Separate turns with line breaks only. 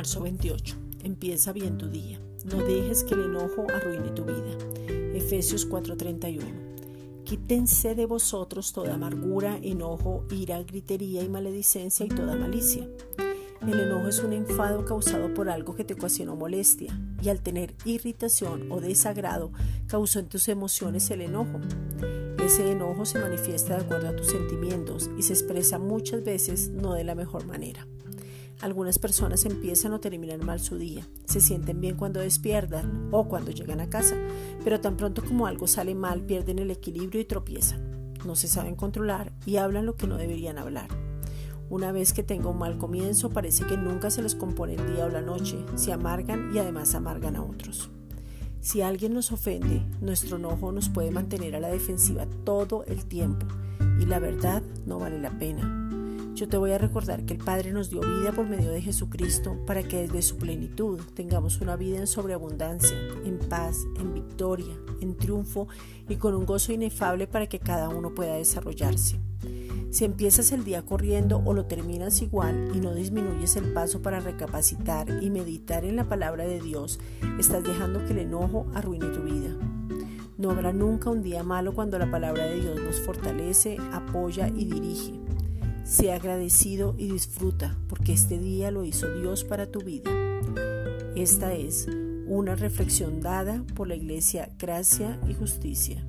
Verso 28. Empieza bien tu día. No dejes que el enojo arruine tu vida. Efesios 4:31. Quítense de vosotros toda amargura, enojo, ira, gritería y maledicencia y toda malicia. El enojo es un enfado causado por algo que te ocasionó molestia y al tener irritación o desagrado causó en tus emociones el enojo. Ese enojo se manifiesta de acuerdo a tus sentimientos y se expresa muchas veces no de la mejor manera. Algunas personas empiezan o terminan mal su día, se sienten bien cuando despiertan o cuando llegan a casa, pero tan pronto como algo sale mal pierden el equilibrio y tropiezan. No se saben controlar y hablan lo que no deberían hablar. Una vez que tenga un mal comienzo parece que nunca se les compone el día o la noche, se amargan y además amargan a otros. Si alguien nos ofende, nuestro enojo nos puede mantener a la defensiva todo el tiempo y la verdad no vale la pena. Yo te voy a recordar que el Padre nos dio vida por medio de Jesucristo para que desde su plenitud tengamos una vida en sobreabundancia, en paz, en victoria, en triunfo y con un gozo inefable para que cada uno pueda desarrollarse. Si empiezas el día corriendo o lo terminas igual y no disminuyes el paso para recapacitar y meditar en la palabra de Dios, estás dejando que el enojo arruine tu vida. No habrá nunca un día malo cuando la palabra de Dios nos fortalece, apoya y dirige. Sea agradecido y disfruta, porque este día lo hizo Dios para tu vida. Esta es una reflexión dada por la Iglesia Gracia y Justicia.